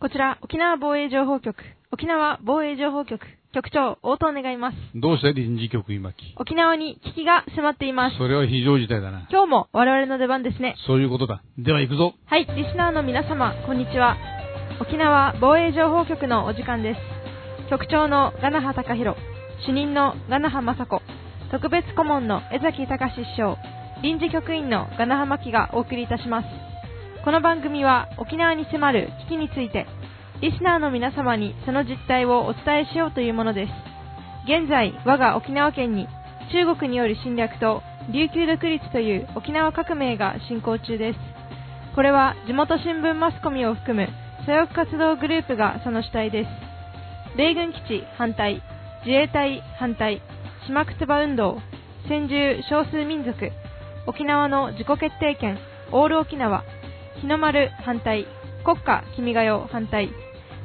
こちら、沖縄防衛情報局、沖縄防衛情報局、局長、応答願います。どうして臨時局今木沖縄に危機が迫っています。それは非常事態だな。今日も我々の出番ですね。そういうことだ。では行くぞ。はい、リスナーの皆様、こんにちは。沖縄防衛情報局のお時間です。局長のガナハ隆弘、主任のガナハ雅子、特別顧問の江崎隆師匠、臨時局員のガナハマキがお送りいたします。この番組は沖縄に迫る危機について、リスナーの皆様にその実態をお伝えしようというものです。現在、我が沖縄県に中国による侵略と琉球独立という沖縄革命が進行中です。これは地元新聞マスコミを含む左翼活動グループがその主体です。米軍基地反対、自衛隊反対、島くつば運動、先住少数民族、沖縄の自己決定権、オール沖縄、日の丸反対、国家君が代反対、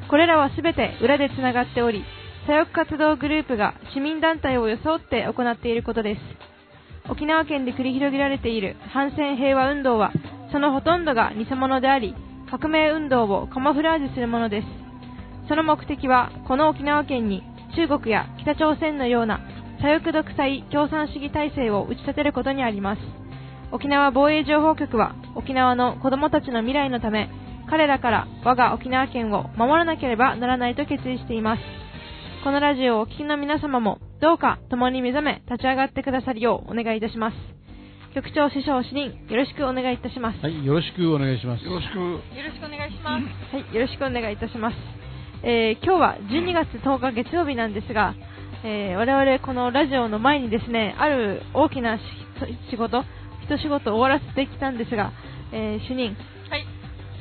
これらはすべて裏でつながっており、左翼活動グループが市民団体を装って行っていることです。沖縄県で繰り広げられている反戦平和運動は、そのほとんどが偽物であり、革命運動をカモフラージュするものです。その目的は、この沖縄県に中国や北朝鮮のような左翼独裁共産主義体制を打ち立てることにあります。沖縄防衛情報局は沖縄の子供たちの未来のため、彼らから我が沖縄県を守らなければならないと決意しています。このラジオをお聞きの皆様も、どうか共に目覚め立ち上がってくださるようお願いいたします。局長、師匠、主任、よろしくお願いいたします。はい、よろしくお願いします。よろしく。よろしくお願いします。はい、よろしくお願いいたします。えー今日は12月10日月曜日なんですが、えー我々このラジオの前にですね、ある大きなし仕事、一仕事を終わらせてきたんですが、えー主任、はい、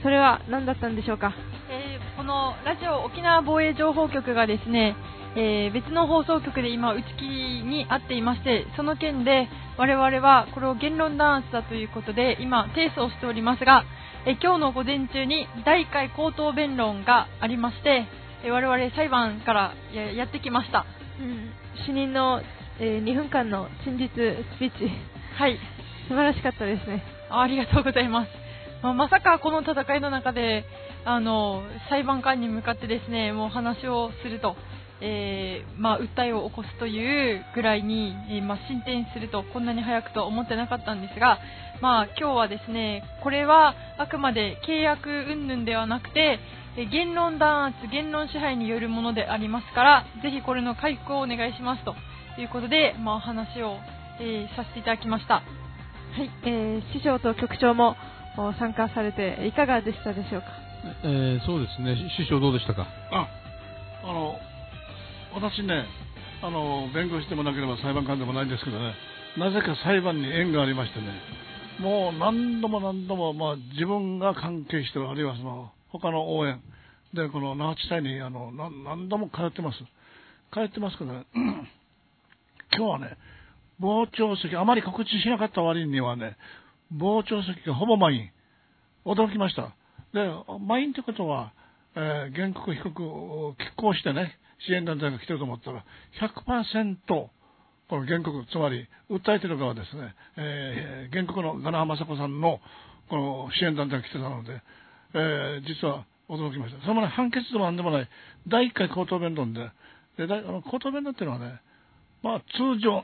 それは何だったんでしょうか？えーこのラジオ沖縄防衛情報局がですね、えー別の放送局で今打ち切りにあっていましてその件で我々はこれを言論弾圧だということで今提訴をしておりますが、えー今日の午前中に第1回口頭弁論がありまして、えー我々裁判からややってきました。うん、主任の、え2分間の陳述スピーチ、はい素晴らしかったですね。ありがとうございます。まあまさかこの戦いの中で、あの、裁判官に向かってですね、もう話をすると、えーまあ、訴えを起こすというぐらいに、えーまあ、進展すると、こんなに早くとは思ってなかったんですが、まあ、今日はですね、これはあくまで契約云々ではなくて、言論弾圧、言論支配によるものでありますから、ぜひこれの回復をお願いしますということで、まあ、話を、えーさせていただきました。はい、えー師匠と局長もお参加されていかがでしたでしょうか？えーそうですね。師匠どうでしたか？あ、あの、私ね、あの、弁護士でもなければ裁判官でもないんですけどね、なぜか裁判に縁がありましてね、もう何度も何度も、まあ、自分が関係してる、あるいはその、他の応援で、この那覇地裁に、あの、何何度も通ってます。通ってますけどね、今日はね、傍聴席、あまり告知しなかった割にはね、傍聴席がほぼ満員。驚きました。で、満員ってことは、えー原告被告を拮抗してね、支援団体が来てると思ったら、100%、この原告、つまり、訴えてる側ですね、えー原告のガナハ雅子さんの、この支援団体が来てたので、えー実は驚きました。それもね、判決でもなんでもない、第1回口頭弁論で、で、あの口頭弁論っていうのはね、まあ、通常、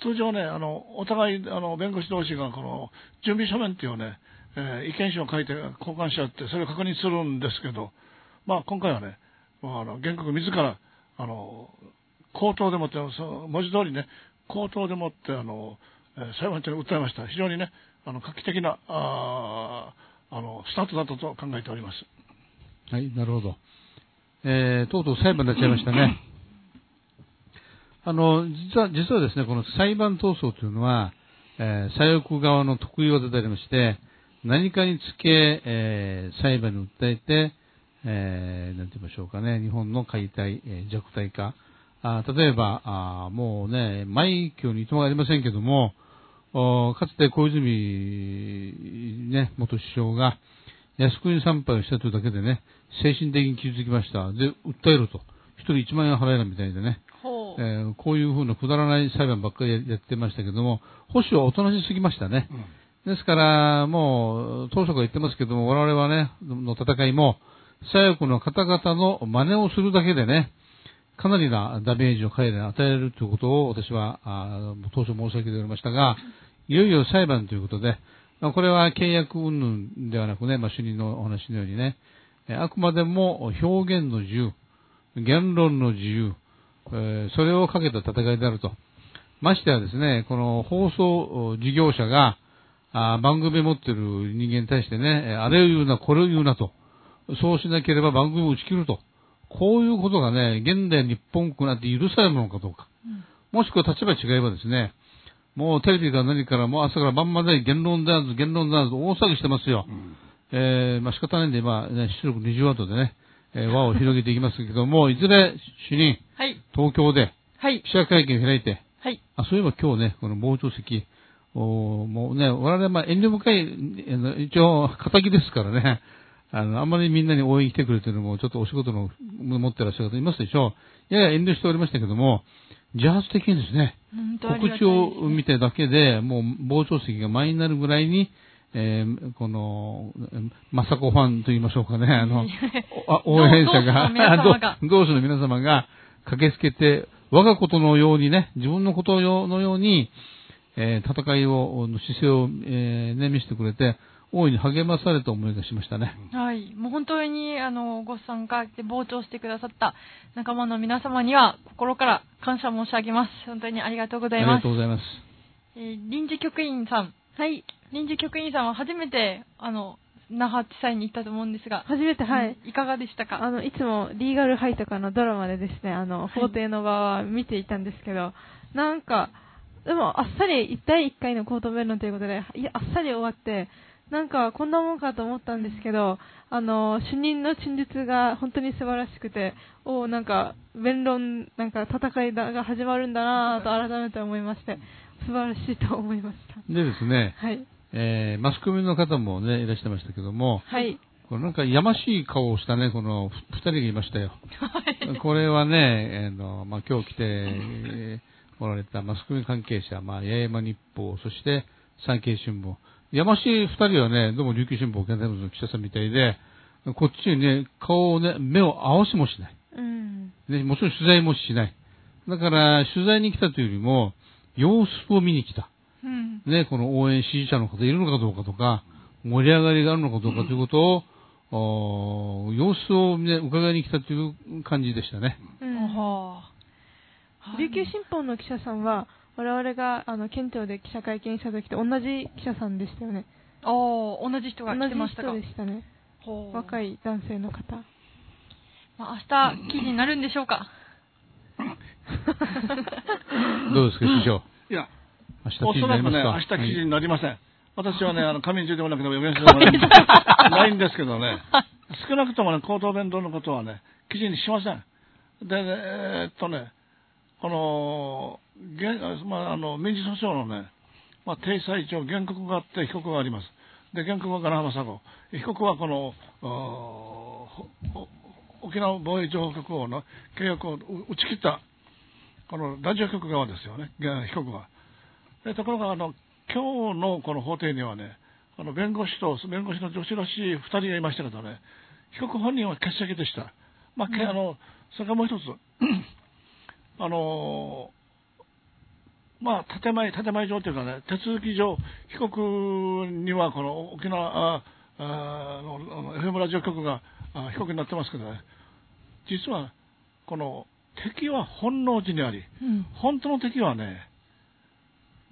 通常ね、あの、お互い、あの、弁護士同士が、この、準備書面っていうね、えー意見書を書いて交換し合って、それを確認するんですけど、まあ、今回はね、まあ、あの、原告自ら、あの、口頭でもって、その文字通りね、口頭でもって、あの、えー裁判長に訴えました。非常にね、あの、画期的な、ああの、スタートだったと考えております。はい、なるほど。えーとうとう裁判になっちゃいましたね。あの、実は、実はですね、この裁判闘争というのは、えー左翼側の得意技でありまして、何かにつけ、えー裁判に訴えて、えーなんて言いましょうかね、日本の解体、えー弱体化。あ例えばあもうね、枚挙にいとまありませんけども、おかつて小泉、ね、元首相が、靖国参拝をしたというだけでね、精神的に傷つきました。で、訴えろと。一人1万円払えなみたいでね、えーこういうふうなくだらない裁判ばっかりややってましたけども、保守はおとなしすぎましたね。ですから、もう、当初から言ってますけども、我々はね、の戦いも、左翼の方々の真似をするだけでね、かなりなダメージを彼らに与えるということを私はあ当初申し上げておりましたが、いよいよ裁判ということで、まあ、これは契約云々ではなくね、まあ、主任のお話のようにね、あくまでも表現の自由、言論の自由、えー、それをかけた戦いであると。ましてはですね、この放送事業者が、あ番組を持っている人間に対してね、あれを言うな、これを言うなと。そうしなければ番組を打ち切ると。こういうことがね、現代日本国なんて許されるのかどうか。うん、もしくは立場違えばですね、もうテレビから何からもう朝から晩まで言論だ言論だ大騒ぎしてますよ。うん、えー、まあ仕方ないんで、まあ、ね、出力20ワットでね、えー、輪を広げていきますけども、い。ずれ主任、はい、東京で、はい、記者会見を開いて、はい、あそういえば今日ね、この傍聴席、おもうね、我々はまあ遠慮深い、一応、仇ですからね、あの、あんまりみんなに応援来てくれてるのも、ちょっとお仕事の持ってらっしゃる方いますでしょう。やや遠慮しておりましたけども、自発的にですね、告知を見てだけで、もう傍聴席が満員になるぐらいに、えー、この、まさこファンと言いましょうかね、あの、応援者が、同志の皆様が駆けつけて、我がことのようにね、自分のことのように、えー、戦いを、姿勢を、えー、ね、見せてくれて、大いに励まされた思いがしましたね。はい。もう本当に、あの、ご参加で傍聴してくださった仲間の皆様には、心から感謝申し上げます。本当にありがとうございます。ありがとうございます。えー、臨時局員さん。はい。臨時局員さんは初めて、あの、那覇地裁に行ったと思うんですが、初めて、はい。いかがでしたか？あの、いつもリーガルハイとかのドラマでですね、あの、法廷の場は見ていたんですけど、はい、なんか、でも、あっさり、第1回のコート弁論ということで、いやあっさり終わって、なんかこんなもんかと思ったんですけど、あの、主任の陳述が本当に素晴らしくて、おなんか、弁論、なんか戦いが始まるんだなと改めて思いまして、素晴らしいと思いました。でですね、はい。えー、マスコミの方もね、いらっしゃいましたけども、はい。これなんかやましい顔をしたね、この二人がいましたよ。はい。これはね、えー、の、まあ、今日来て、えー、おられたマスコミ関係者、まあ、八重山日報、そして産経新聞、やましい二人はね、どうも琉球新報、現代の記者さんみたいで、こっちにね、顔をね、目を合わしもしない。うん。ね、もちろん取材もしない。だから、取材に来たというよりも、様子を見に来た。うん。ね、この応援支持者の方いるのかどうかとか、盛り上がりがあるのかどうかということを、うん、様子をね、伺いに来たという感じでしたね。うん。はあ。琉球新報の記者さんは、我々があの県庁で記者会見した時と同じ記者さんでしたよね。ああ、同じ人が来てましたか同じ人でしたね。若い男性の方。まあ、明日記事になるんでしょうか。どうですか、師匠。いや、明日記事になりますか？明日記事になりません。はい、私はね、あの、仮眠中でもなくても読みやすいでもないんですけどね、少なくともね、口頭弁当のことはね、記事にしません。で、えー、っとね、この、まあ、あの民事訴訟のね、まあ、定裁上、原告があって被告があります。で、原告は金浜佐子。被告はこの、沖縄防衛情報局をの契約を打ち切った、このラジオ局側ですよね、被告は。でところが、あの、今日のこの法廷にはね、あの弁護士と弁護士の女子らしい2人がいましたけどね、被告本人は欠席でした。まあ、うん、あのそれからもう一つ、あのまあ、建前、建前上というかね、手続き上、被告にはこの沖縄ああの FM ラジオ局があ被告になってますけどね、実はこの敵は本能寺にあり、うん、本当の敵はね、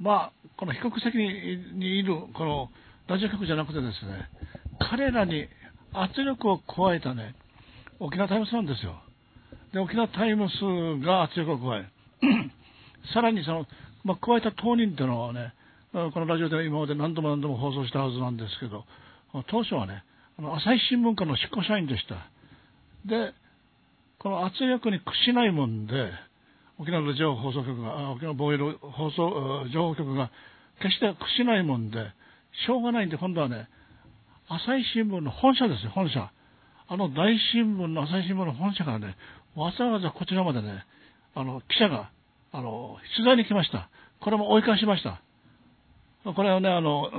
まあ、この被告席にいるこのラジオ局じゃなくてですね、彼らに圧力を加えたね、沖縄タイムスなんですよ。で、沖縄タイムスが圧力を加え、さらにその、まあ、加えた当人というのはね、このラジオでは今まで何度も何度も放送したはずなんですけど、当初はね、朝日新聞課の執行社員でした。で、この圧力に屈しないもんで、沖縄の情報放送局が、沖縄防衛の放送情報局が決して屈しないもんで、しょうがないんで、今度はね、朝日新聞の本社ですよ、本社。あの大新聞の朝日新聞の本社からね、わざわざこちらまでね、あの、記者が、あの、取材に来ました。これも追い返しました。これはね、あの、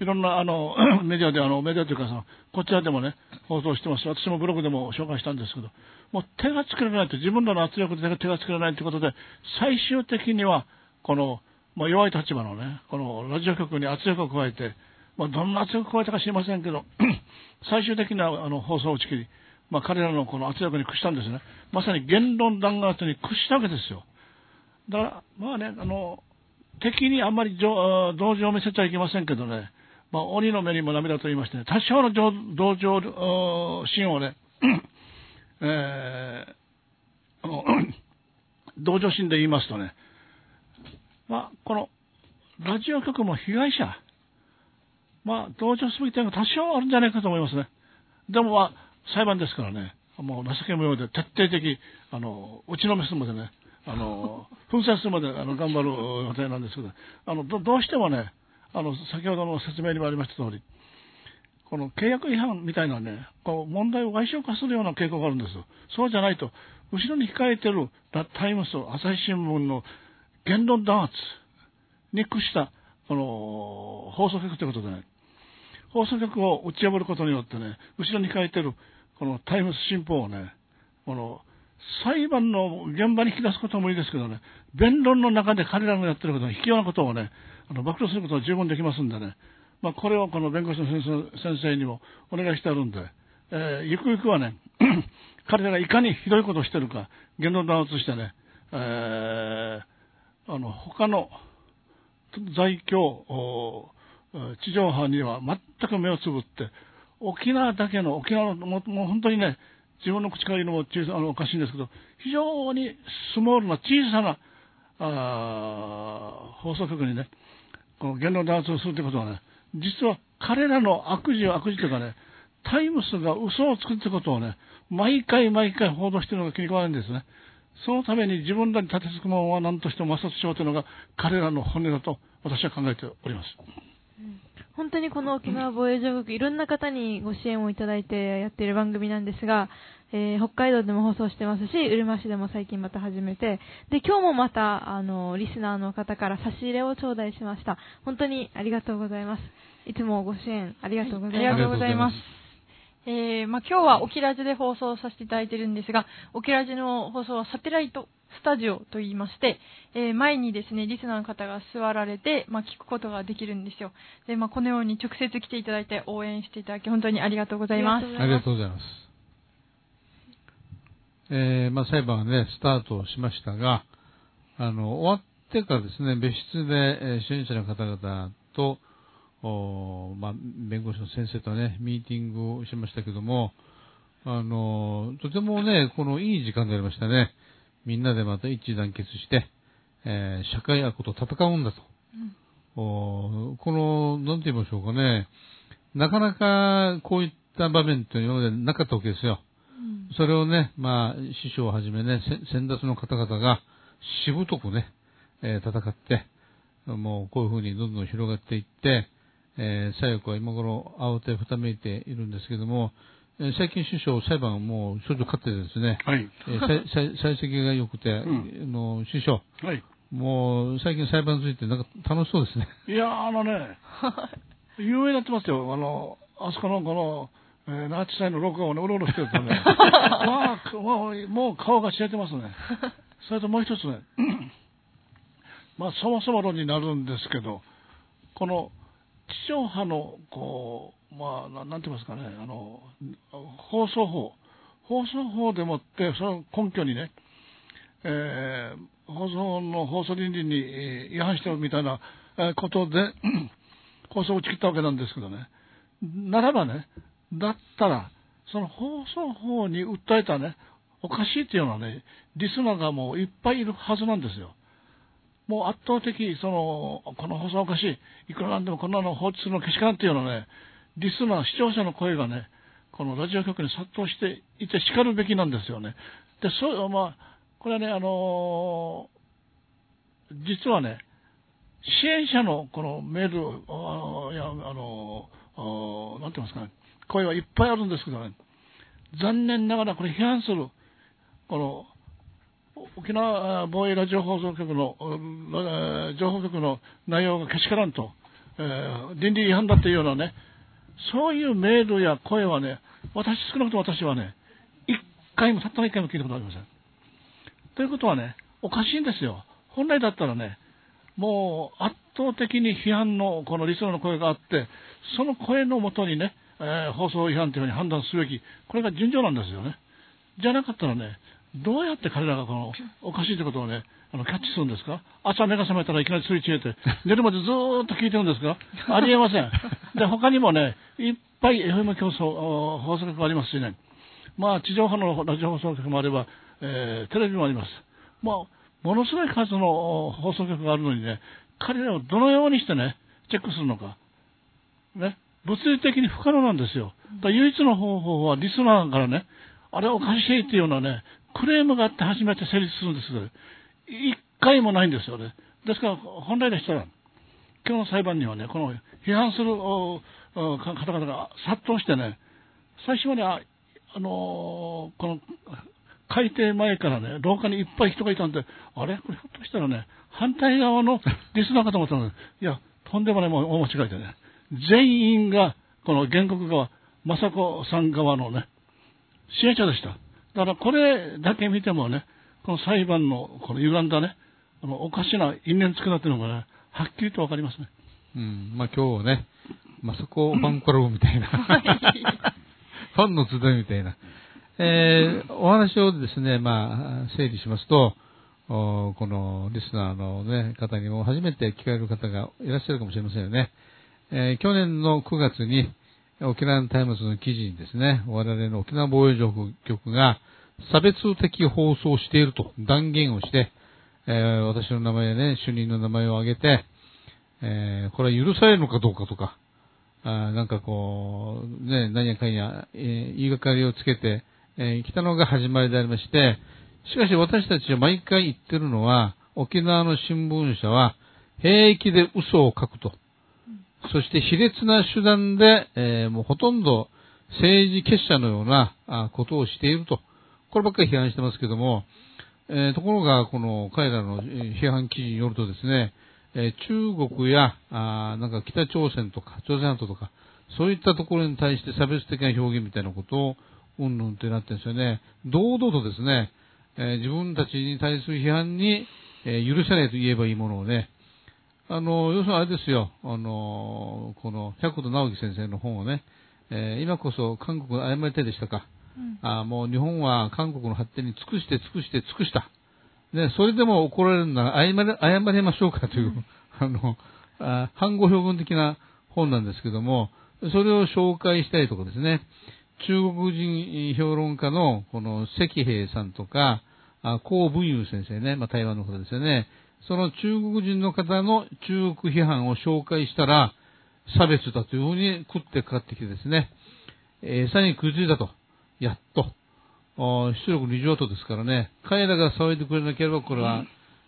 いろんなあの メディアであのメディアというかさこちらでもね放送してます私もブログでも紹介したんですけどもう手が作れないと自分らの圧力で手が作れないということで最終的にはこの、まあ、弱い立場のねこのラジオ局に圧力を加えて、まあ、どんな圧力を加えたか知りませんけど 最終的なあの放送を打ち切り、まあ、彼らのこの圧力に屈したんですね。まさに言論弾圧に屈したわけですよ。だからまあねあの敵にあんまり同情を見せちゃいけませんけどね。まあ、鬼の目にも涙と言いましてね、多少の同情心をね、えー、あの 同情心で言いますとね、まあ、このラジオ局も被害者、まあ、同情すべき点が多少あるんじゃないかと思いますね。でも、まあ、裁判ですからね、もう情け無用で徹底的、あの、打ちのめすまでね、あの、噴射するまであの頑張る予定なんですけど、あのどどうしてもね、あの先ほどの説明にもありました通り、この契約違反みたいなね、こう問題を外傷化するような傾向があるんです。そうじゃないと、後ろに控えてるタイムス、朝日新聞の言論弾圧に屈したこの放送局ということでね、放送局を打ち破ることによってね、後ろに控えてるこのタイムス新報をね、この裁判の現場に引き出すこともいいですけどね、弁論の中で彼らのやってることの卑怯なことをね、あの暴露することは十分できますんでね、まあ、これをこの弁護士の先生にもお願いしてあるんで、えー、ゆくゆくはね、彼らがいかにひどいことをしてるか、言論弾圧してね、えー、あの他の在京地上波には全く目をつぶって、沖縄だけの、沖縄のももう本当にね、自分の口から言うのも小さあのおかしいんですけど、非常にスモールな小さなあ放送局にね、この言論弾圧をするということはね、実は彼らの悪事を悪事というかね、タイムスが嘘をつくということをね、毎回毎回報道しているのが気に食わないんですね。そのために自分らに立てつくものは何としても摩擦しようというのが彼らの本音だと私は考えております。本当にこの沖縄防衛上局、いろんな方にご支援をいただいてやっている番組なんですが、えー、北海道でも放送してますし、うるま市でも最近また始めて、で、今日もまた、あの、リスナーの方から差し入れを頂戴しました。本当にありがとうございます。いつもご支援ありがとうございます。ありがとうございます。えー、まあ、今日は沖ラジで放送させていただいてるんですが、沖ラジの放送はサテライトスタジオと言いまして、えー、前にですね、リスナーの方が座られて、まあ、聞くことができるんですよ。で、まあ、このように直接来ていただいて応援していただき、本当にありがとうございます。ありがとうございます。えー、まあ、裁判がね、スタートしましたが、あの、終わってからですね、別室で、えー、支援者の方々と、おまあ、弁護士の先生とね、ミーティングをしましたけども、あの、とてもね、このいい時間でありましたね。みんなでまた一致団結して、えー、社会悪と戦うんだと。うん、おこの、なんて言いましょうかね、なかなかこういった場面というのでなかったわけですよ。それをね、まあ、師匠をはじめね、先達の方々がしぶとくね、えー、戦って、もうこういうふうにどんどん広がっていって、えー、左翼は今頃慌てふためいているんですけども、えー、最近首相裁判もう少々勝ってですね、はい、えー、幸先が良くて、うん、の首相、はい、もう最近裁判についてなんか楽しそうですね。いやあのね、有名になってますよ。あの、あそこのこの、えー、ナーチ祭の録画をね、うろうろしてるとね、まあ、もう、もう顔が知れてますね。それともう一つね、まあ、そもそも論になるんですけど、この地上波の、こう、まあ、なんて言いますかね、あの、放送法、放送法でもって、その根拠にね、えー、放送の放送倫理に違反してるみたいなことで、放送を打ち切ったわけなんですけどね、ならばね、だったら、その放送法に訴えたね、おかしいっていうのはね、リスナーがもういっぱいいるはずなんですよ。もう圧倒的、その、この放送おかしい、いくらなんでもこんなの放置するのけしからんっていうのはね、リスナー、視聴者の声がね、このラジオ局に殺到していて叱るべきなんですよね。で、そう、まあ、これはね、あのー、実はね、支援者のこのメール、あいや、あのー、なんて言いますかね、声はいっぱいあるんですけどね、残念ながらこれ批判する、この、沖縄防衛ラジオ放送局の、情報局の内容がけしからんと、えー倫理違反だっていうようなね、そういうメールや声はね、私、少なくとも私はね、一回も、たったの一回も聞いたことありません。ということはね、おかしいんですよ。本来だったらね、もう圧倒的に批判のこのリスナーの声があって、その声のもとにね、えー放送違反というふうに判断すべき、これが順序なんですよね。じゃなかったらね、どうやって彼らがこのおかしいということをね、あのキャッチするんですか？朝目が覚めたらいきなりすり違えて、寝るまでずーっと聞いてるんですか？ありえません。で、他にもね、いっぱい FM 競争、お放送局がありますしね、まあ、地上波のラジオ放送局もあれば、えーテレビもあります。まあ、ものすごい数のお放送局があるのにね、彼らをどのようにしてね、チェックするのか。ね、物理的に不可能なんですよ。だから唯一の方法はリスナーからね、あれおかしいっていうようなね、クレームがあって初めて成立するんですけど、一回もないんですよね。ですから、本来でしたら、今日の裁判にはね、この批判する方々が殺到してね、最初はね、あ、のーこの改定前からね、廊下にいっぱい人がいたんで、あれ？これひょっとしたらね、反対側のリスナーかと思ったのに、いや、とんでもないもう大間違いでね、全員が、この原告側、雅子さん側のね、支援者でした。だからこれだけ見てもね、この裁判のこの歪んだね、あのおかしな因縁つけだっていうのがね、はっきりとわかりますね。うん、まあ今日ね、まあそこファンクラブみたいな、ファンの集いみたいな。えーお話をですね、まあ、整理しますと、おこのリスナーの、ね、方にも初めて聞かれる方がいらっしゃるかもしれませんよね。えー去年の9月に沖縄タイムズの記事にですね、我々の沖縄防衛局が差別的放送していると断言をして、えー私の名前やね、主任の名前を挙げて、えーこれは許されるのかどうかとか、あなんかこう、ね、何やかんや、えー言いがかりをつけて、えー来たのが始まりでありまして、しかし私たちは毎回言ってるのは、沖縄の新聞社は平気で嘘を書くと。そして卑劣な手段で、えーもうほとんど政治結社のようなことをしていると。こればっかり批判してますけども、えーところが、この彼らの批判記事によるとですね、えー中国や、あなんか北朝鮮とか、朝鮮半島とか、そういったところに対して差別的な表現みたいなことを、うんぬんってなってるんですよね。堂々とですね、えー自分たちに対する批判に、えー許せないと言えばいいものをね、あの、要するにあれですよ、あの、この、百度直樹先生の本をね、えー今こそ韓国謝りたいでしたか。あーもう日本は韓国の発展に尽くして尽くして尽くした。ね、それでも怒られるなら謝れ、謝りましょうかという、あの、あー反語表現的な本なんですけども、それを紹介したりとかですね、中国人評論家のこの石平さんとか、あ江文雄先生ね、まあ、台湾の方ですよね。その中国人の方の中国批判を紹介したら、差別だというふうに食ってかかってきてですね、えー餌に食いついたと。やっと。あ出力二乗とですからね、彼らが騒いでくれなければ、これは、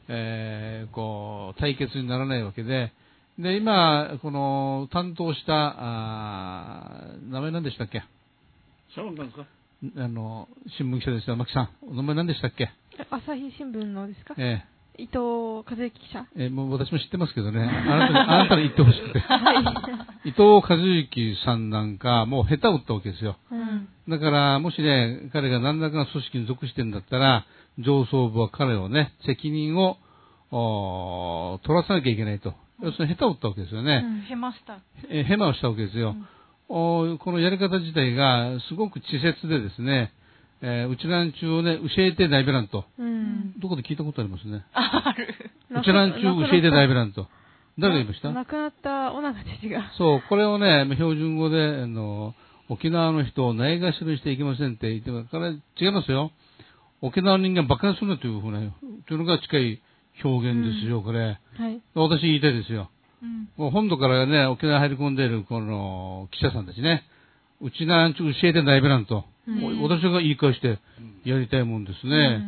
えーこう、対決にならないわけで、で、今、この、担当した、あー名前何でしたっけ？そうなんですか？あの、新聞記者ですよ、牧さん。お名前何でしたっけ？朝日新聞のですか？え伊藤和之記者。ええーもう私も知ってますけどね、あなたに、あなたに言ってほしくて。はい。伊藤和之さんなんか、もう下手を打ったわけですよ。うん。だから、もしね、彼が何らかの組織に属してんだったら、上層部は彼をね、責任を、取らさなきゃいけないと。要するに下手を打ったわけですよね。へました。えーヘマをしたわけですよ。おーこのやり方自体がすごく稚拙でですね、えー、うちなんちゅうをね、教えて大ベランと。うん。どこで聞いたことありますね。ある。うちなんちゅう教えて大ベランと。誰が言いました？亡くなった女たちが。そう、これをね、標準語で、あの、沖縄の人をないがしろにしていけませんって言ってますから、違いますよ。沖縄の人間バカにするなというふうな、というのが近い表現ですよ、これ。はい。私言いたいですよ。うん。もう本土からね、沖縄入り込んでいるこの記者さんたちね、うちなんちゅう教えてないべらんと、私が言い返してやりたいもんですね。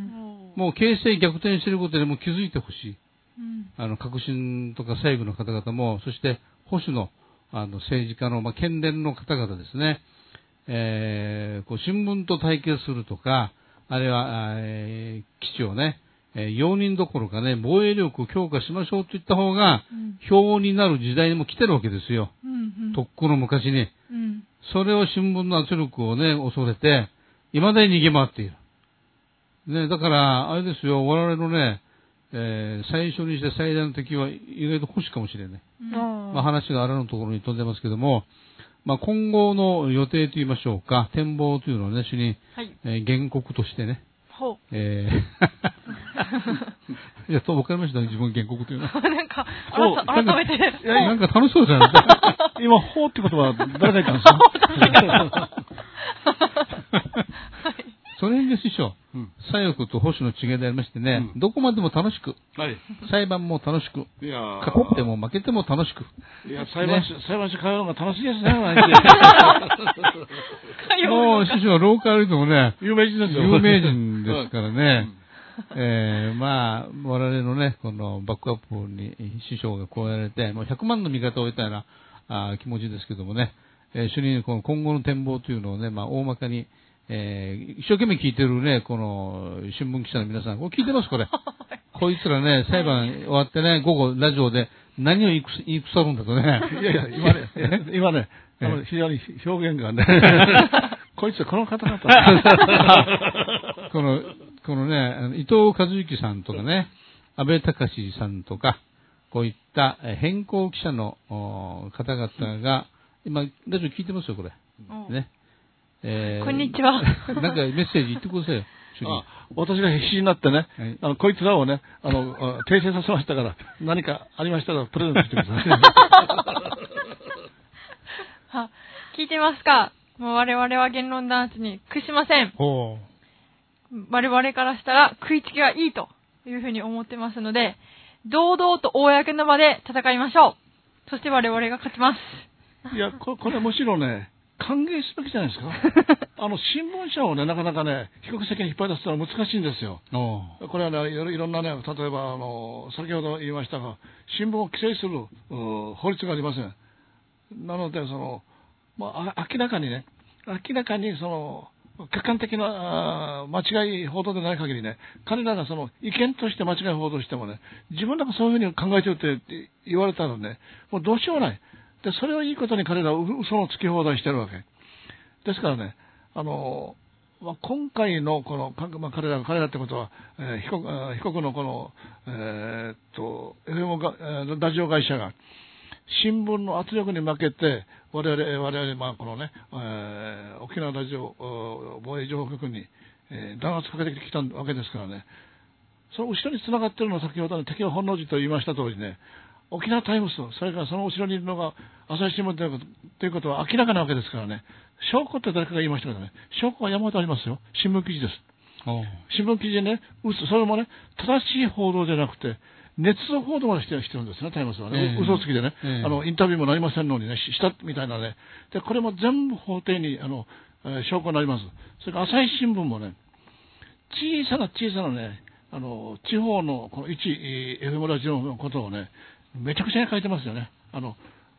もう形勢逆転していることでもう気づいてほしい。うん。あの、革新とか西部の方々も、そして保守のあの政治家の、まあ、県連の方々ですね、えーこう新聞と対決するとか、あるいは、えー基地をね、えー容認どころかね、防衛力を強化しましょうといった方が、うん票になる時代にも来てるわけですよ。うんうんとっくの昔に。うんそれを新聞の圧力をね、恐れて、未だに逃げ回っている。ね、だから、あれですよ、我々のね、えー最初にして最大の敵は意外と保守かもしれない。うんまあ、話があらぬところに飛んでますけども、まあ、今後の予定といいましょうか、展望というのをね、主に、はいえー原告としてね、ほえー。いや、と、わかりました。ね、自分原告というのは。う。なんか改改めて。いやなんか楽しそうじゃない 今、ほうって言葉は誰が言った？んですかそれが師匠、うん。左翼と保守の違いでありましてね、うん。どこまでも楽しく、はい。裁判も楽しく、いやー。勝っても負けても楽しく。いや、裁判所、裁判所通うのが楽しいですね、もう師匠はローカルでもね、有名人ですよ。有名人ですからうん。ね、えー、まあ、我々のね、このバックアップに師匠が加えられて、もう100万の味方を得たようなあー気持ちですけどもね、えー主任この今後の展望というのをね、まあ、大まかに、えー一生懸命聞いてるね、この新聞記者の皆さん、これ聞いてます、これ。こいつらね、裁判終わってね、午後ラジオで何を言いくす言い腐るんだとね。いやいや、今ね、今ね、あのえ非常に表現がね、こいつはこの方々。この、このね、伊藤和之さんとかね、安倍隆さんとか、こういったえー変更記者のお方々が、今、ラジオ聞いてますよ、これ。うんね。えーこんにちは なんかメッセージ言ってくださいよ、あ私が必死になってね、はいあの、こいつらをね、あの、あ訂正させましたから、何かありましたらプレゼントしてください。は聞いてますか？もう我々は言論弾圧に屈しません。ほ我々からしたら食いつきがいいというふうに思ってますので、堂々と公の場で戦いましょう。そして我々が勝ちます。いや、ここれむしろね、歓迎すべきじゃないですか。あの、新聞社をね、なかなかね、被告責任引っ張り出すのは難しいんですよ。これはね、いろんなね、例えば、あの、先ほど言いましたが、新聞を規制するう法律がありません。なので、その、まあ、あ明らかにね、明らかにその、客観的な間違い報道でない限りね、彼らがその意見として間違い報道してもね、自分らがそういうふうに考えてるって言われたらね、もうどうしようもない。で、それをいいことに彼らは嘘のつき放題してるわけ。ですからね、あの、まあ、今回のこの、まあ、彼ら彼らってことは、えー被告被告のこの、えーっと、FM が、えーラジオ会社が、新聞の圧力に負けて、我々、我々、まあ、このね、えー沖縄ラジオ防衛情報局に、えー弾圧かけてきたわけですからね、その後ろに繋がってるのは先ほどの敵は本能寺と言いました通りね、沖縄タイムズ、それからその後ろにいるのが朝日新聞ということということは明らかなわけですからね、証拠って誰かが言いましたけどね、証拠は山ほどありますよ。新聞記事です。新聞記事でね、嘘、それもね、正しい報道じゃなくて、捏造報道までしてしてるんですね、タイムズはね。ええ嘘つきでね、ええあの、インタビューもなりませんのにね、ししたみたいなね。で、これも全部法廷に、あの、えー証拠になります。それから朝日新聞もね、小さな小さなね、あの、地方のこの一、えー FM ラジオのことをね、めちゃくちゃに書いてますよね。あの、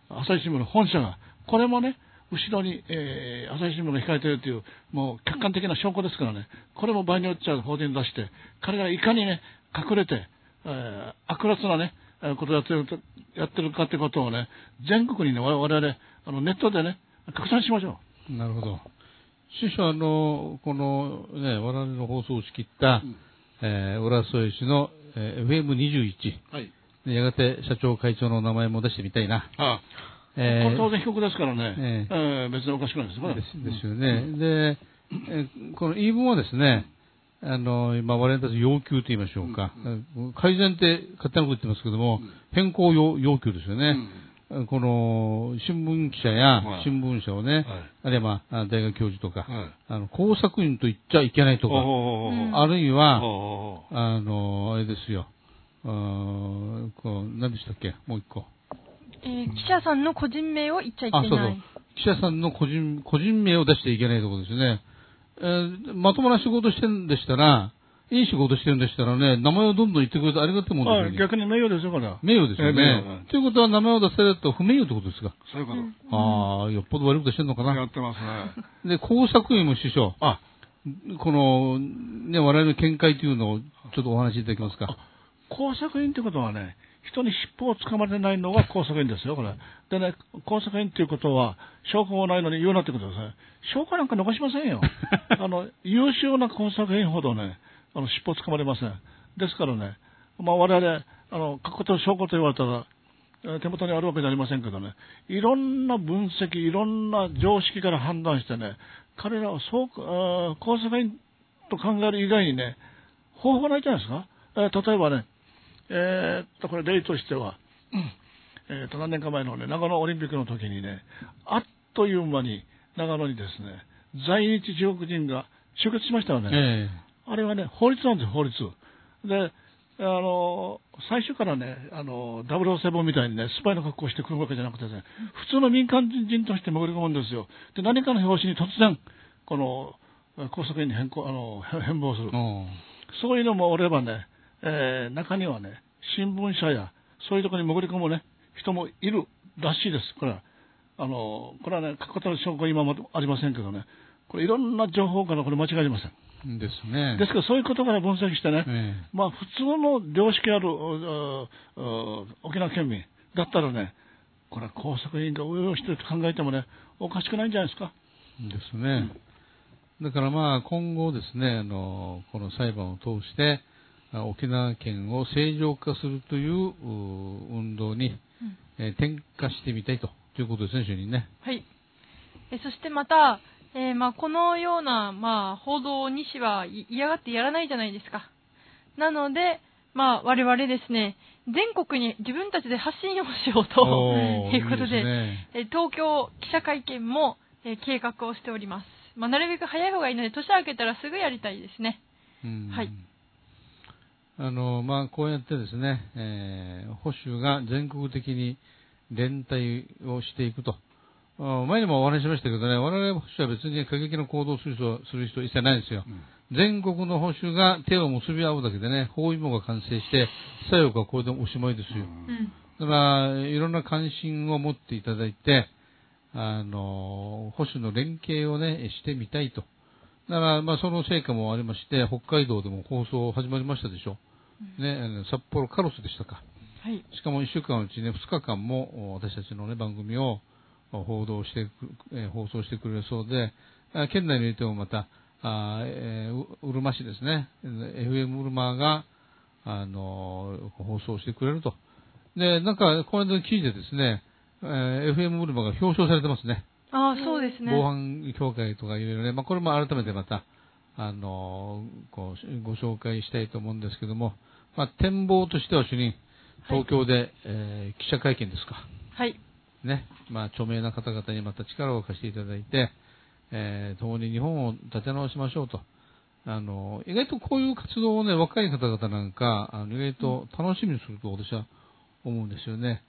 朝日新聞の本社が。これもね、後ろに、えー朝日新聞が控えているという、もう客観的な証拠ですからね、これも場合によっちゃ法廷に出して、彼がいかにね、隠れて、えー悪辣なね、えーことをやってるとやってるかってことをね、全国にね、我々あのネットでね、拡散しましょなるほど。師匠、あの、このね、我々の放送を仕切った、うんえー浦添市の、えー FM21、う。はい。でやがて社長会長の名前も出してみたいな。あえーこれ当然被告ですからね、ええ。ー別におかしくないです。これですですよね。で、えーこの言い分はですね、あの、今我々たち要求と言いましょうか。改善って勝手なこと言ってますけども、うん。変更要要求ですよね。うん。この新聞記者やはい。新聞社をね、はい。あるいはまあ大学教授とか、はい。あの工作員と言っちゃいけないとか、あるいは、あの、あれですよ、あーこう何でしたっけ、もう一個。えー記者さんの個人名を言っちゃいけあ、ない。そうそう。記者さんの個人、個人名を出してはいけないところですね。えーまともな仕事してるんでしたら、いい仕事してるんでしたらね、名前をどんどん言ってくれてありがたいもんですよ逆に名誉ですよ、これは。名誉ですよね。ということは名前を出されると不名誉ってことですか？そういうこと。ああ、よっぽど悪いことしてるのかな。やってますね。で、工作員も師匠。あ、この、ね、我々の見解というのをちょっとお話しいただけますか？工作員ということはね、人に尻尾をつかまれないのが工作員ですよ、これ。でね、工作員ということは、証拠もないのに言うなってことですね。証拠なんか残しませんよ。あの、優秀な工作員ほどね、あの、尻尾をつかまれません。ですからね、まあ我々、あの、過去と証拠と言われたら、手元にあるわけじゃありませんけどね、いろんな分析、いろんな常識から判断してね、彼らはそう、工作員と考える以外にね、方法がないじゃないですか。えー、例えばね、えー、っと、これ例としては、えー、っと、何年か前のね、長野オリンピックの時にね、あっという間に長野にですね、在日中国人が集結しましたよね。えー、あれはね、法律なんですよ、法律。で、あの、最初からね、あの、007みたいにね、スパイの格好をしてくるわけじゃなくてね、普通の民間人として潜り込むんですよ。で、何かの拍子に突然、この、高速員に変更、あの、変貌する。そういうのもおればね、えー、中にはね、新聞社や、そういうところに潜り込むね、人もいるらしいです。これは。あの、これはね、確固たる証拠は今もありませんけどね、これいろんな情報からこれ間違いありません。ですね。ですからそういうことから分析してね、ええ、まあ普通の良識ある沖縄県民だったらね、これは工作員が運用してると考えてもね、おかしくないんじゃないですか。ですね。うん、だからまあ今後ですね、あの、この裁判を通して、沖縄県を正常化するという運動に、うん、えー、転化してみたいということですね、主任ね。はい。えそしてまた、えー、まあ、このような、まあ、報道を西は嫌がってやらないじゃないですか。なので、まあ、我々ですね、全国に自分たちで発信をしようと いうことで、いいでね、東京記者会見も、えー、計画をしております。まあ、なるべく早い方がいいので、年明けたらすぐやりたいですね。はい。あの、まあ、こうやってですね、えー、保守が全国的に連帯をしていくと前にもお話ししましたけどね、我々保守は別に過激な行動をする人する人一切ないんですよ。うん、全国の保守が手を結び合うだけでね、包囲網が完成して、作用がこれでおしまいですよ。うん、だから、いろんな関心を持っていただいて、あの、保守の連携をね、してみたいと。だから、まあ、その成果もありまして、北海道でも放送始まりましたでしょ。うん、ね、札幌カロスでしたか。はい。しかも1週間のうちね、2日間も私たちのね、番組を報道してえ放送してくれるそうで、県内においてもまた、あえー、うるま市ですね、FM うるまが、あの放送してくれると。で、なんか、この間の記事でですね、えー、FM うるまが表彰されてますね。ああ、そうですね。防犯協会とかいろいろね、まあ、これも改めてまた、あのこう、ご紹介したいと思うんですけども、まあ、展望としては主任、東京で、はい、えー、記者会見ですか。はい。ね、まあ、著名な方々にまた力を貸していただいて、えー、共に日本を立て直しましょうと。あの、意外とこういう活動をね、若い方々なんか、あの意外と楽しみにすると私は思うんですよね。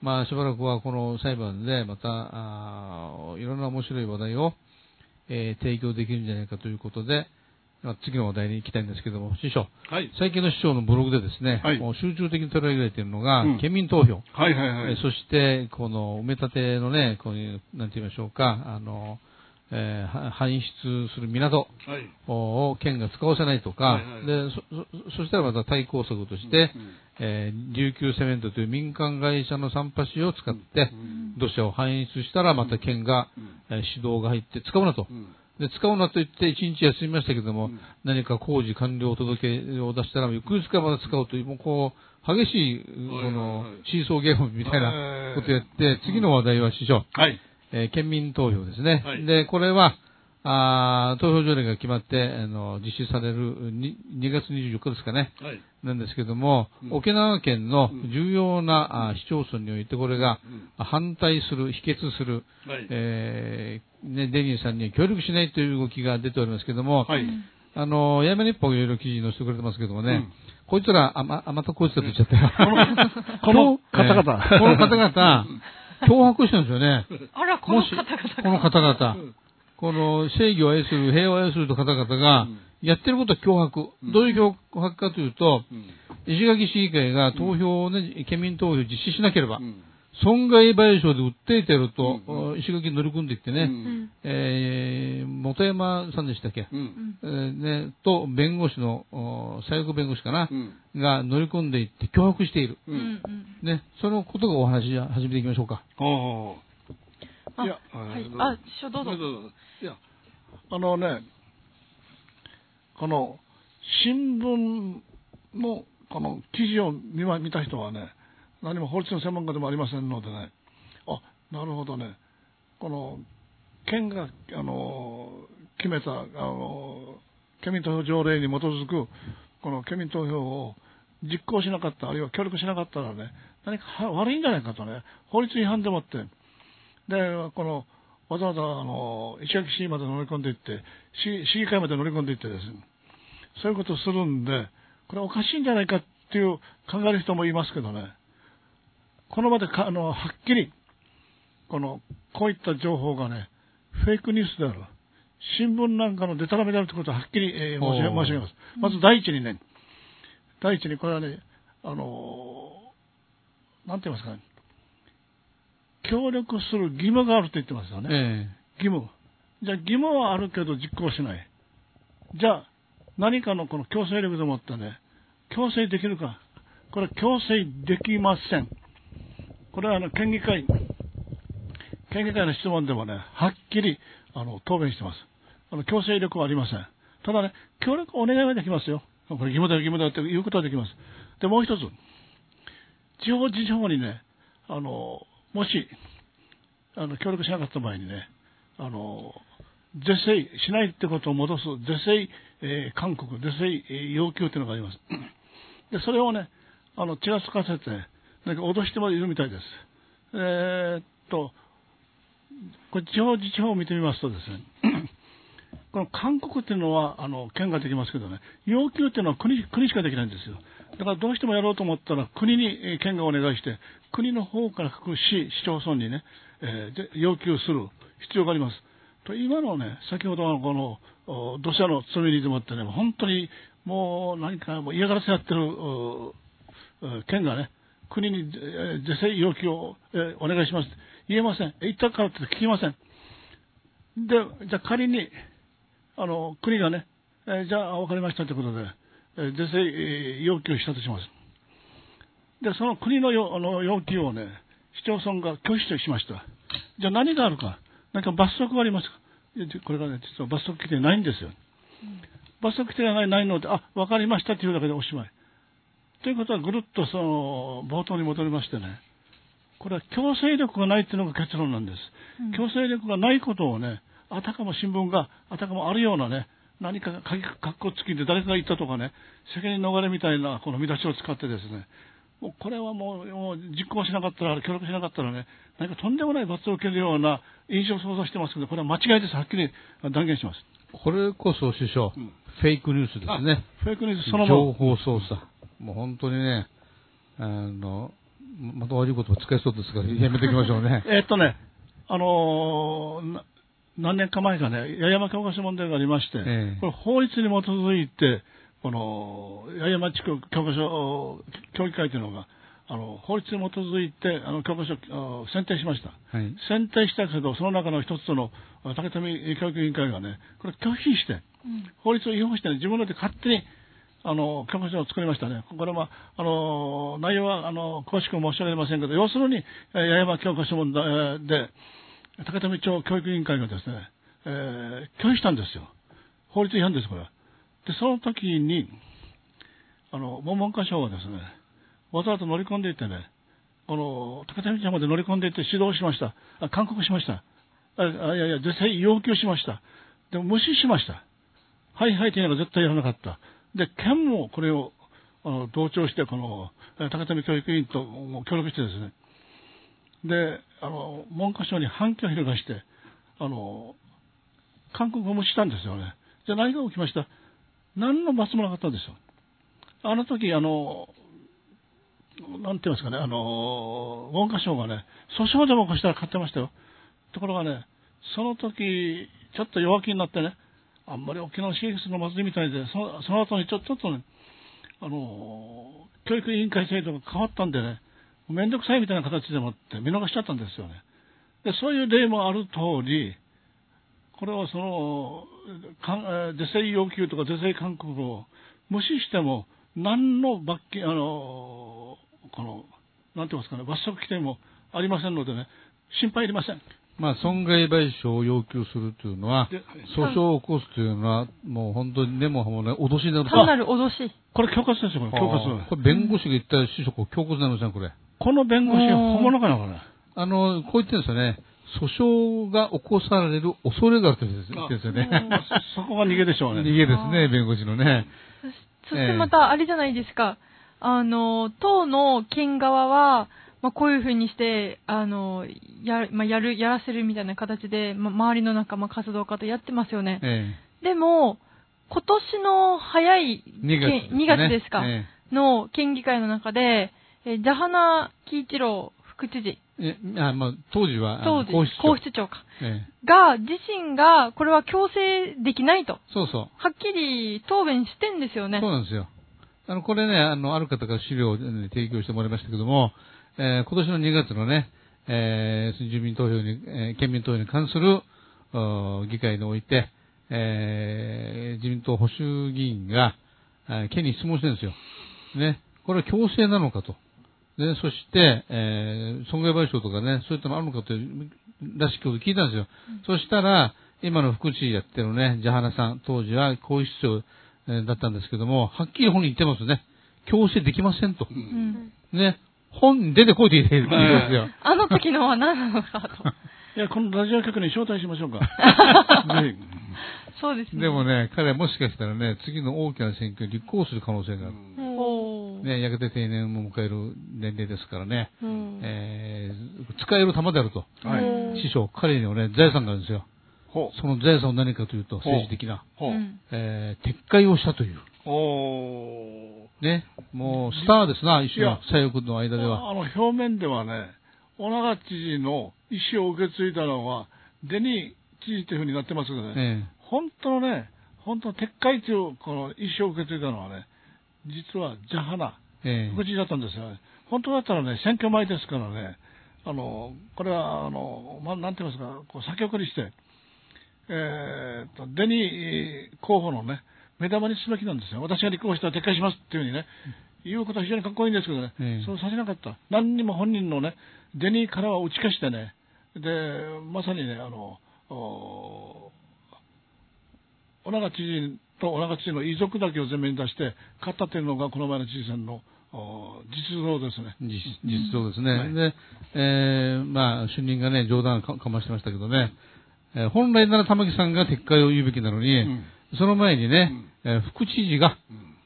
まあ、しばらくはこの裁判でまた、あいろんな面白い話題を、えー、提供できるんじゃないかということで、次の話題に行きたいんですけども、師匠、はい、最近の師匠のブログでですね、はい、もう集中的に取り上げられているのが、うん、県民投票、はいはいはい、えそして、この埋め立てのね、こういう、なんて言いましょうか、あの、えー、搬出する港を県が使わせないとか、はいはい、でそそしたらまた対抗策として、うん、えー、琉球セメントという民間会社の桟橋を使って、土砂を搬出したらまた県が、えー、指導が入って使うなと。で、使うなと言って一日休みましたけども、うん、何か工事完了届を出したら、翌日からまた使うという、もうこう、激しい、この、シーソーゲームみたいなことやって、次の話題は師匠。はい。えー、県民投票ですね。はい、で、これは、あ投票条例が決まって、あの、実施される 2, 2月24日ですかね。はい。なんですけども、うん、沖縄県の重要な、うん、市町村においてこれが、うん、反対する、否決する、はい、えー、ね、デニーさんに協力しないという動きが出ておりますけども、はい。あの、やめ日報いろいろ記事に載せてくれてますけどもね、こいつら、あ、ま、あまたこいつらと言っちゃったよ。この 方々。この方々、脅迫してるんですよね。あら、この方々。この方々。この正義を愛する、平和を愛する方々が、やってることは脅迫。どういう脅迫かというと、石垣市議会が投票をね、県民投票を実施しなければ、損害賠償で訴えてやると、うん。石垣に乗り込んでいってね、うん。えー、本山さんでしたっけ、うん。えーね、と弁護士の、お最悪弁護士かな、うん。が乗り込んでいって脅迫している。ううんん。ね、そのことがお話し始めていきましょうか。あいやはい。どうぞ。あ師匠どうぞ。いやあのねこの新聞のこの記事を見ま見た人はね何も法律の専門家でもありませんのでね。あなるほどね。この県があの決めたあの県民投票条例に基づくこの県民投票を実行しなかったあるいは協力しなかったらね何か悪いんじゃないかとね法律違反でもって。でこのわざわざあの石垣市まで乗り込んでいって市市議会まで乗り込んでいってですね。そういうことをするんでこれおかしいんじゃないかっていう考える人もいますけどね。この場でかあのはっきりこのこういった情報がねフェイクニュースである新聞なんかのデタラメであるということをはっきり、えー申し上げますまず第一にね第一にこれはねあのなんて言いますかね協力する義務があると言ってますよね。え義務。じゃあ義務はあるけど実行しない。じゃあ何かのこの強制力でもってね、強制できるか。これ強制できません。これはあの県議会、県議会の質問でもね、はっきりあの答弁してます。あの強制力はありません。ただね、協力お願いはできますよ。これ義務だよ義務だよって言うことはできます。で、もう一つ、地方自治法にね、あの、もし、あの、協力しなかった場合にね、あの、是正しないってことを戻す、是正、えー勧告、是正、えー要求というのがあります。で、それをね、あの、ちらつかせて、なんか脅してもいるみたいです。えーっと、これ地方自治法を見てみますとですね、この勧告っていうのは、あの、県ができますけどね、要求っていうのは国、国しかできないんですよ。だからどうしてもやろうと思ったら、国に県がお願いして、国の方から各市、市町村にね、えーで要求する必要があります。と今のね、先ほどのこの土砂の積み荷でもってね、本当にもう何かもう嫌がらせやってる県がね、国にえー是正要求を、えーお願いします。言えません。え言ったからって聞きません。で、じゃあ仮に、あの、国がね、えーじゃあ分かりましたということで、えー是正えー要求したとします。で、その国のよあの要求をね、市町村が拒否しました。じゃあ何があるか、何か罰則がありますか？これがね、実は罰則規定ないんですよ。罰則規定がないないので、あ、分かりましたというだけでおしまい。ということはぐるっとその冒頭に戻りましてね、これは強制力がないというのが結論なんです。うん強制力がないことをね、あたかも新聞が、あたかもあるようなね、何かがかっこつきで誰かが言ったとかね、責任逃れみたいなこの見出しを使ってですね、もうこれはもうもう実行しなかったら、協力しなかったらね、何かとんでもない罰を受けるような印象を想像してますけど、これは間違いです。はっきり断言します。これこそ首相、うんフェイクニュースですね。フェイクニュースそのも情の。報操作。もう本当にね、あの、また悪い言葉使いそうですから、やめておきましょうね。えーっとね、あのーな何年か前かね、八重山教科書問題がありまして、ええこれ法律に基づいて、この八重山地区教科書協議会というのが、あの法律に基づいてあの教科書を選定しました。はい。選定したけど、その中の一つのあ竹富教育委員会がね、これ拒否して、うん法律を違反して、ね、自分ので勝手にあの教科書を作りましたね。これはあの内容はあの詳しく申し上げませんけど、要するに、八重山教科書問題で、竹富町教育委員会がですね、えー拒否したんですよ。法律違反です、これは。で、その時に、あの、文文科省はですね、わざわざ乗り込んでいってね、この、竹富町まで乗り込んでいって指導しました。あ勧告しました。あいやいや、絶対要求しました。でも無視しました。はいはいというのが絶対やらなかった。で、県もこれをあの同調して、この、高富教育委員とも協力してですね、で、あの、文科省に反響を広がして、あの、勧告を無視したんですよね。じゃあ何が起きました？何の罰もなかったんですよ。あの時、あの、なんて言いますかね、あの、文科省がね、訴訟でも起こしたら勝ってましたよ。ところがね、その時、ちょっと弱気になってね、あんまり沖縄を刺激するのまずいみたいで、そのその後にちょちょっとね、あの、教育委員会制度が変わったんでね、めんどくさいみたいな形でもって見逃しちゃったんですよね。でそういう例もある通り、これはその、かん是正要求とか是正勧告を無視しても、何の罰金、あの、この、なんて言いますかね、罰則規定もありませんのでね、心配いりません。まあ、損害賠償を要求するというのはで、訴訟を起こすというのは、もう本当に根も葉もね、脅しになる単なる脅し。これ恐喝ですよ、これ、恐喝。これ弁護士が言った師匠、これ強骨になりません、これ。この弁護士は本物かな、これ。あの、こう言ってるんですよね。訴訟が起こされる恐れがあると言ってるんですよね。そこが逃げでしょうね。逃げですね、弁護士のね。そしてまた、あれじゃないですか。あの、党の県側は、まあ、こういうふうにして、あの、や、まあ、やる、やらせるみたいな形で、まあ、周りの仲間活動家とやってますよね。えでも、今年の早いえ、2月です、ね。2月ですか、えの県議会の中で、えー、ジャハナ・キイチロー副知事、ええあまあ、当時は、当時、皇室長か、ええが、自身が、これは強制できないと、そうそう。はっきり答弁してんですよね。そうなんですよ。あの、これね、あの、ある方から資料を、ね、提供してもらいましたけども、えー今年の2月のね、えー住民投票に、えー県民投票に関する、お議会において、えー自民党保守議員が、えー県に質問してるんですよ。ね。これは強制なのかと。で、そして、えー損害賠償とかね、そういったのあるのかという、らしきことを聞いたんですよ。そしたら、今の副知事やってるね、ジャハナさん、当時は皇室長えーだったんですけども、はっきり本人言ってますね。強制できませんと。うんね。本に出てこいって言ってるんですよ。あの時のは何なのかと。いや、このラジオ局に招待しましょうか。ぜひそうですね。でもね、彼はもしかしたらね、次の大きな選挙に立候補する可能性がある。おーね、やがて定年を迎える年齢ですからね、うんえー使える玉であると。はい師匠、彼にはね、財産があるんですよ。その財産は何かというと、政治的な、えー撤回をしたという。ね。もう、スターですな、一種のいや左翼の間では。あの、表面ではね、小長知事の意思を受け継いだのは、デニー知事というふうになってますけどね、え本当のね、本当の撤回というこの意思を受け継いだのはね、実はジャハナ、えええ副知事だったんですよね。本当だったらね、選挙前ですからね、あの、これは、あの、まあ、なんて言いますか、こう先送りして、えーっと、デニー候補のね、目玉にすべきなんですよ。私が立候補したら撤回しますっていうふうにね、言うことは非常にかっこいいんですけどね、ええそうさせなかった。何にも本人のね、デニーからは打ち消してね、で、まさにね、あの、お小長知事と小長知事の遺族だけを前面に出して、勝ったというのがこの前の知事選のお実像ですね。実実情ですね。はいで、えーまあ、主任がね、冗談かかましてましたけどね、えー本来なら玉木さんが撤回を言うべきなのに、うんその前にね、えー副知事が、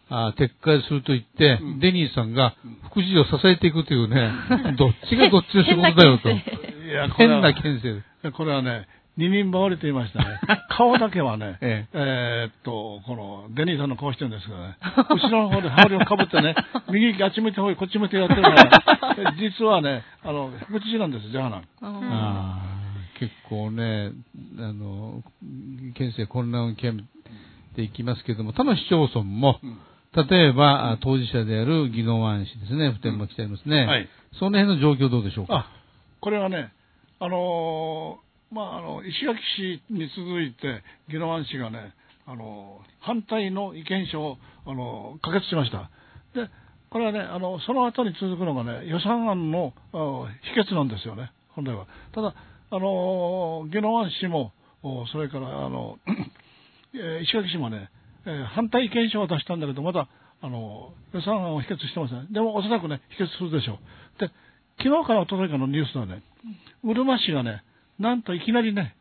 あー撤回すると言って、うんデニーさんが副知事を支えていくというね、どっちがどっちの仕事だよと。変な牽いや、これは変な牽制です。これはね、二人羽織と言いましたね。顔だけはね、ええーっと、この、デニーさんの顔してるんですけどね、後ろの方で羽織をかぶってね、右行きあっち向いてほい、こっち向いてやってるから、実はね、あの、副知事なんですよ、ジャハナン。うんあー結構ね、あの、県政混乱を極めていきますけれども、他の市町村も、例えば、あ当事者である宜野湾市ですね、普天間来てありますね。はいその辺の状況どうでしょうか？あ、これはね、あのーまあ、あの、石垣市に続いて、宜野湾市がね、あのー反対の意見書を、あのー可決しました。で、これはね、あの、その後に続くのがね、予算案のあ否決なんですよね、本来は。ただ、あのー宜野湾市も、おそれから、あの、えー石垣市もね、えー反対意見書を出したんだけど、まだ、あの、予算案を否決してません。でも、おそらくね、否決するでしょう。で、昨日から一昨日からのニュースではね、うるま市がね、なんといきなりね、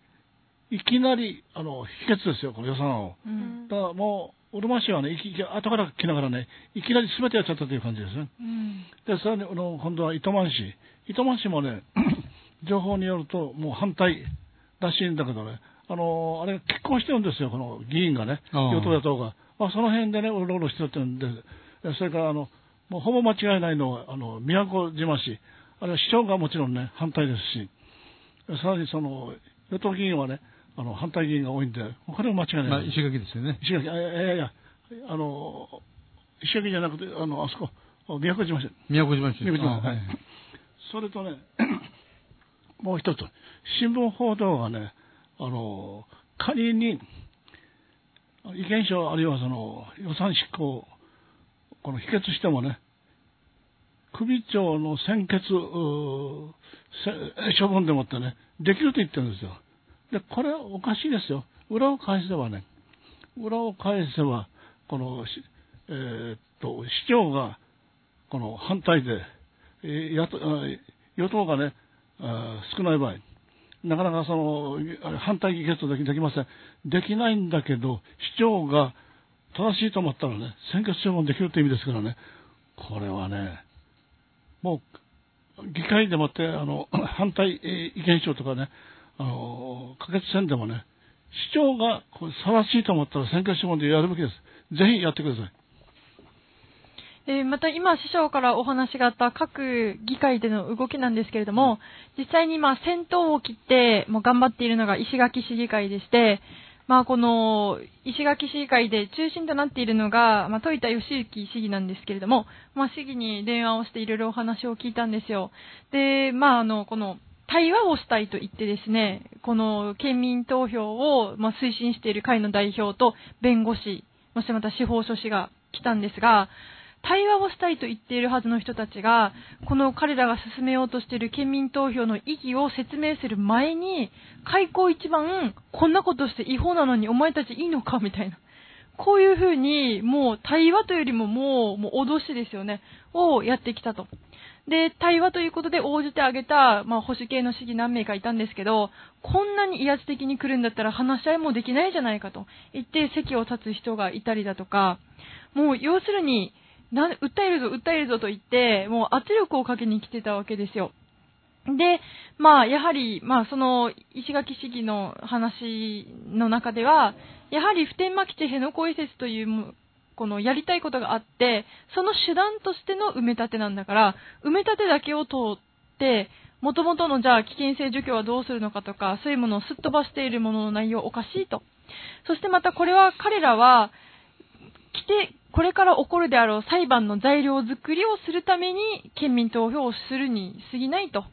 いきなり、あの、否決ですよ、この予算案を。うんだからもう、うるま市はね、いき後から来ながらね、いきなり全てやっちゃったという感じですね。うんで、さらに、あの、今度は糸満市。糸満市もね、情報によると、もう反対らしいんだけどね、あの、あれ、結婚してるんですよ、この議員がね、与党野党が。まあ、その辺でね、うろうろしてるってんで、それから、あの、もうほぼ間違いないのは、あの、宮古島市。あれは市長がもちろんね、反対ですし、さらにその、与党議員はね、あの、反対議員が多いんで、これは間違いない。まあ、石垣ですよね。石垣、あいやいやいや、あの、石垣じゃなくて、あの、あそこ、宮古島市。宮古島市宮古島あはいそれとね、もう一つ、新聞報道がね、あの、仮に、意見書あるいはその予算執行、この否決してもね、首長の専決処分でもってね、できると言ってるんですよ。で、これはおかしいですよ。裏を返せばね、裏を返せば、この、えー、っと、市長が、この反対で、野党与党がね、少ない場合、なかなかその、反対議決できません。できないんだけど、市長が正しいと思ったらね、選挙処分できるという意味ですからね、これはね、もう、議会でもって、あの、反対意見書とかね、あの、可決戦でもね、市長がこれ正しいと思ったら選挙処分でやるべきです。ぜひやってください。えまた今、師匠からお話があった各議会での動きなんですけれども、実際に今、先頭を切ってもう頑張っているのが石垣市議会でして、まあ、この石垣市議会で中心となっているのが、まあ、豊田義行市議なんですけれども、まあ、市議に電話をしていろいろお話を聞いたんですよ。で、まあ、あの、この、対話をしたいと言ってですね、この県民投票を、ま推進している会の代表と弁護士、そしてまた司法書士が来たんですが、対話をしたいと言っているはずの人たちが、この彼らが進めようとしている県民投票の意義を説明する前に、開口一番、こんなことして違法なのにお前たちいいのかみたいな。こういうふうに、もう対話というよりももう、もう脅しですよね。をやってきたと。で、対話ということで応じてあげた、まあ、保守系の市議何名かいたんですけど、こんなに威圧的に来るんだったら話し合いもできないじゃないかと言って席を立つ人がいたりだとか、もう要するに、な、訴えるぞ、訴えるぞと言って、もう圧力をかけに来てたわけですよ。で、まあ、やはり、まあ、その、石垣市議の話の中では、やはり普天間基地辺野古移設という、このやりたいことがあって、その手段としての埋め立てなんだから、埋め立てだけを通って、もともとのじゃあ危険性除去はどうするのかとか、そういうものをすっ飛ばしているものの内容おかしいと。そしてまたこれは彼らは、来て、これから起こるであろう裁判の材料作りをするために県民投票をするに過ぎないと。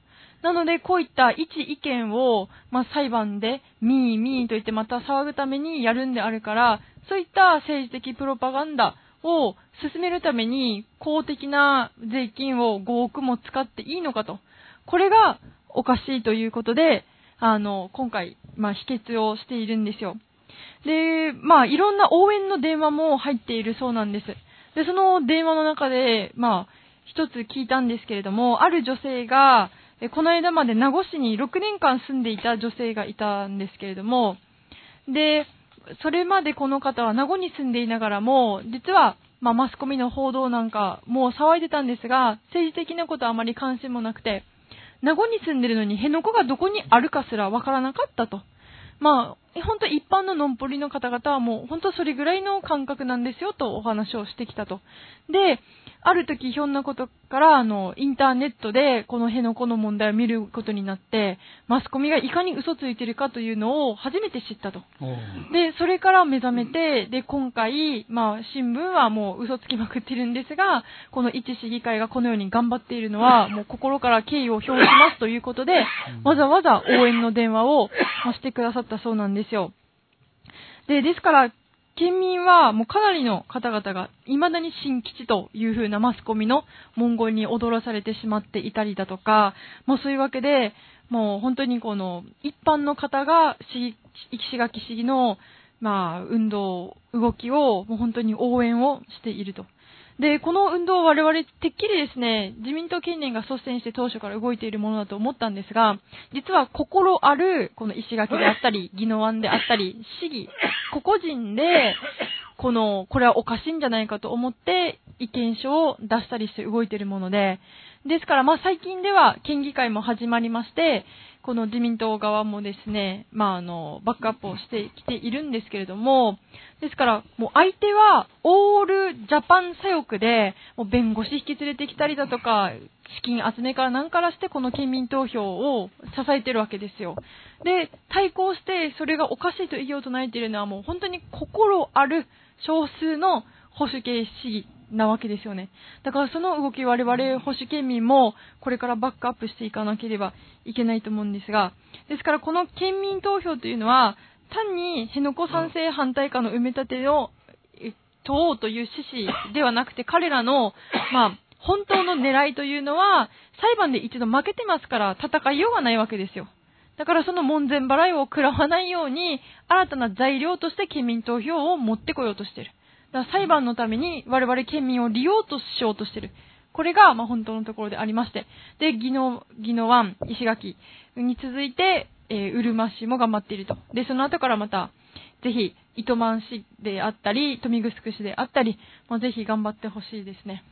なので、こういった一意見を、まあ、裁判で、ミーミーと言ってまた騒ぐためにやるんであるから、そういった政治的プロパガンダを進めるために、公的な税金を5億も使っていいのかと。これがおかしいということで、あの、今回、まあ、否決をしているんですよ。で、まあ、いろんな応援の電話も入っているそうなんです。で、その電話の中で、まあ、一つ聞いたんですけれども、ある女性が、この間まで名護市に6年間住んでいた女性がいたんですけれども、で、それまでこの方は名護に住んでいながらも、実は、まあ、マスコミの報道なんかもう騒いでたんですが、政治的なことはあまり関心もなくて、名護に住んでるのに辺野古がどこにあるかすらわからなかったと。まあ、本当一般ののんぽりの方々はもう本当それぐらいの感覚なんですよとお話をしてきたと。で、ある時ひょんなことからあのインターネットでこの辺のこの問題を見ることになってマスコミがいかに嘘ついてるかというのを初めて知ったと。で、それから目覚めて、で、今回、まあ新聞はもう嘘つきまくってるんですが、この一市議会がこのように頑張っているのはもう心から敬意を表しますということで、わざわざ応援の電話をしてくださったそうなんですですよ。で、ですから、県民はもうかなりの方々が未だに新基地という風なマスコミの文言に踊らされてしまっていたりだとか、もうそういうわけで、もう本当にこの一般の方が石垣市議のまあ運動、動きをもう本当に応援をしていると。で、この運動は我々てっきりですね、自民党近年が率先して当初から動いているものだと思ったんですが、実は心ある、この石垣であったり、宜野湾であったり、市議、個々人で、この、これはおかしいんじゃないかと思って、意見書を出したりして動いているもので、ですから、まあ最近では県議会も始まりまして、この自民党側もですね、まあ、あの、バックアップをしてきているんですけれども、ですから、もう相手は、オールジャパン左翼で、もう弁護士引き連れてきたりだとか、資金集めから何からしてこの県民投票を支えてるわけですよ。で、対抗してそれがおかしいと異議を唱えているのはもう本当に心ある少数の保守系市議なわけですよね。だからその動き我々保守県民もこれからバックアップしていかなければいけないと思うんですが、ですからこの県民投票というのは、単に辺野古賛成反対かの埋め立てを問おうという趣旨ではなくて、彼らの、まあ、本当の狙いというのは、裁判で一度負けてますから戦いようがないわけですよ。だからその門前払いを食らわないように、新たな材料として県民投票を持ってこようとしている。だ裁判のために我々県民を利用としようとしてる。これが、まあ、本当のところでありまして。で、宜野、宜野湾、石垣に続いて、えー、うるま市も頑張っていると。で、その後からまた、ぜひ、糸満市であったり、豊見城市であったり、まあ、ぜひ頑張ってほしいですね。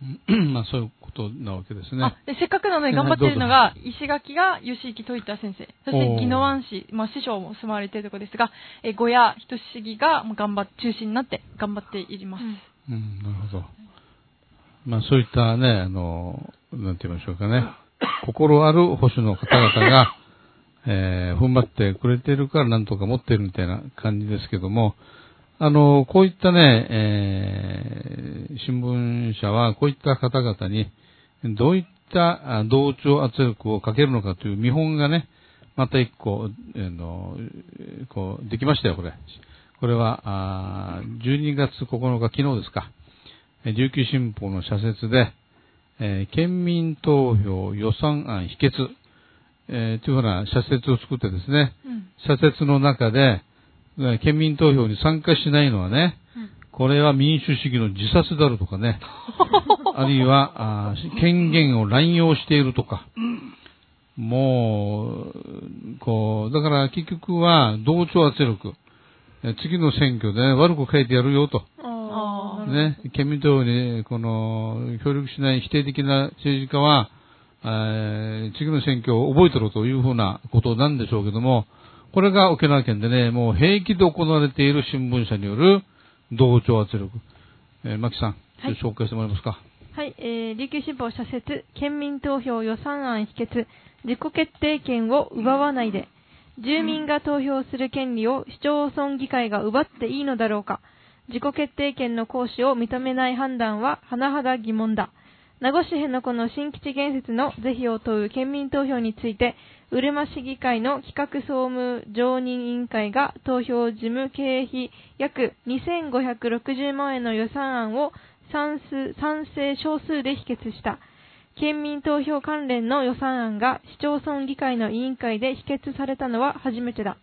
まあそういうことなわけですね。でせっかくなので頑張っているのが、石垣が吉行といった先生、そして宜野湾市、まあ、師匠も住まわれているところですが、え小屋仁重が頑張っ中心になって頑張っています。うん、うん、なるほど。まあそういったね、あの、なんて言いましょうかね、心ある保守の方々が、えー、踏ん張ってくれてるからなんとか持ってるみたいな感じですけども、あの、こういったね、えー、新聞社はこういった方々にどういった同調圧力をかけるのかという見本がね、また一個、えー、のこうできましたよ、これ。これは、あ12月9日、昨日ですか。琉球新報の社説で、えー、県民投票予算案否決、えー、というふうな社説を作ってですね、うん、社説の中で、県民投票に参加しないのはね、これは民主主義の自殺であるとかね、あるいはあ権限を乱用しているとか、もう、こう、だから結局は同調圧力、次の選挙で、ね、悪く書いてやるよと。ね、県民投票に、この、協力しない否定的な政治家は、えー、次の選挙を覚えてろというふうなことなんでしょうけども、これが沖縄県でね、もう平気で行われている新聞社による同調圧力。えー、牧さん、はい、紹介してもらえますか？はい、えー、琉球新報社説、県民投票予算案否決、自己決定権を奪わないで、住民が投票する権利を市町村議会が奪っていいのだろうか。自己決定権の行使を認めない判断は甚だ疑問だ。名護市辺野古の新基地建設の是非を問う県民投票について、うるま市議会の企画総務常任委員会が投票事務経費約2560万円の予算案を賛成少数で否決した。県民投票関連の予算案が市町村議会の委員会で否決されたのは初めてだ。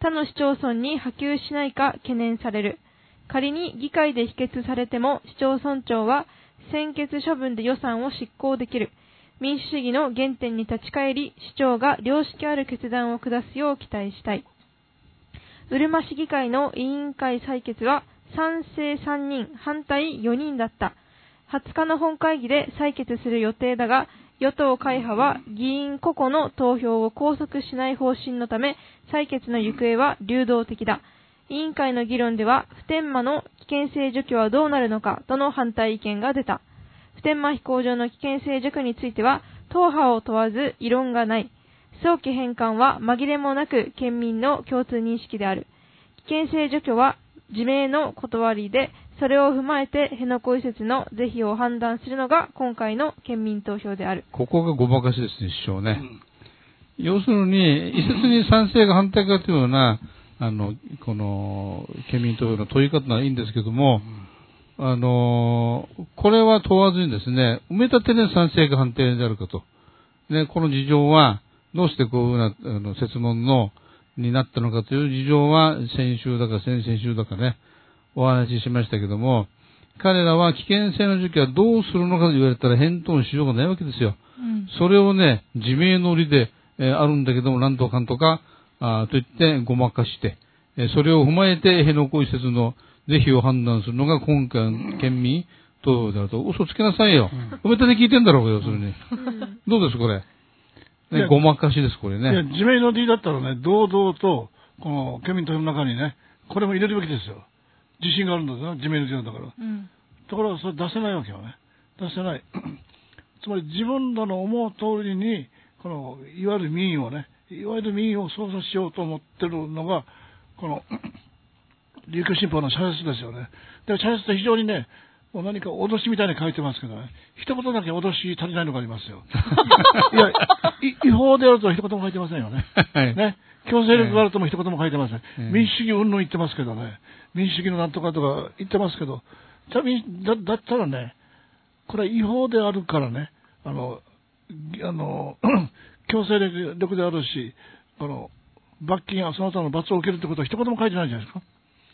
他の市町村に波及しないか懸念される。仮に議会で否決されても市町村長は先決処分で予算を執行できる。民主主義の原点に立ち返り、市長が良識ある決断を下すよう期待したい。うるま市議会の委員会採決は賛成3人、反対4人だった。20日の本会議で採決する予定だが、与党会派は議員個々の投票を拘束しない方針のため、採決の行方は流動的だ。委員会の議論では、普天間の危険性除去はどうなるのかとの反対意見が出た。普天間飛行場の危険性除去については、党派を問わず異論がない。早期返還は紛れもなく県民の共通認識である。危険性除去は自明の断りで、それを踏まえて辺野古移設の是非を判断するのが今回の県民投票である。ここがごまかしですね、師匠ね。うん、要するに、移設に賛成か反対かというような、あの、この、県民投票の問い方はいいんですけども、あの、これは問わずにですね、埋め立てで賛成か反対であるかと。ね、この事情は、どうしてこういうな、あの、説問の、になったのかという事情は、先週だか先々週だかね、お話ししましたけども、彼らは危険性の時期はどうするのかと言われたら返答のしようがないわけですよ。うん、それをね、自明のりで、えー、あるんだけども、なんとかんとか、あと言ってごまかして、えそれを踏まえて辺野古移設の是非を判断するのが今回の県民投票であると、嘘つけなさいよ。埋め立て聞いてんだろうが、要するに。どうです、これ？ね、ごまかしです、これね。いや、自明の D だったらね、堂々と、この県民投票の中にね、これも入れるべきですよ。自信があるんだぞ、自明の D なんだから。うん、ところが、それ出せないわけよね。出せない。つまり自分らの思う通りに、この、いわゆる民意をね、いわゆる民意を操作しようと思ってるのが、この、琉球新報の社説ですよね。で、社説って非常にね、もう何か脅しみたいに書いてますけどね、一言だけ脅し足りないのがありますよ。いや、い違法であるとは一言も書いてませんよね。はい。ね。強制力があるとも一言も書いてません。ええ民主主義云々言ってますけどね。民主主義のなんとかとか言ってますけど、じゃあ民だだったらね、これは違法であるからね、あの、あの、強制力であるし、あの、罰金やその他の罰を受けるってことは一言も書いてないじゃないですか。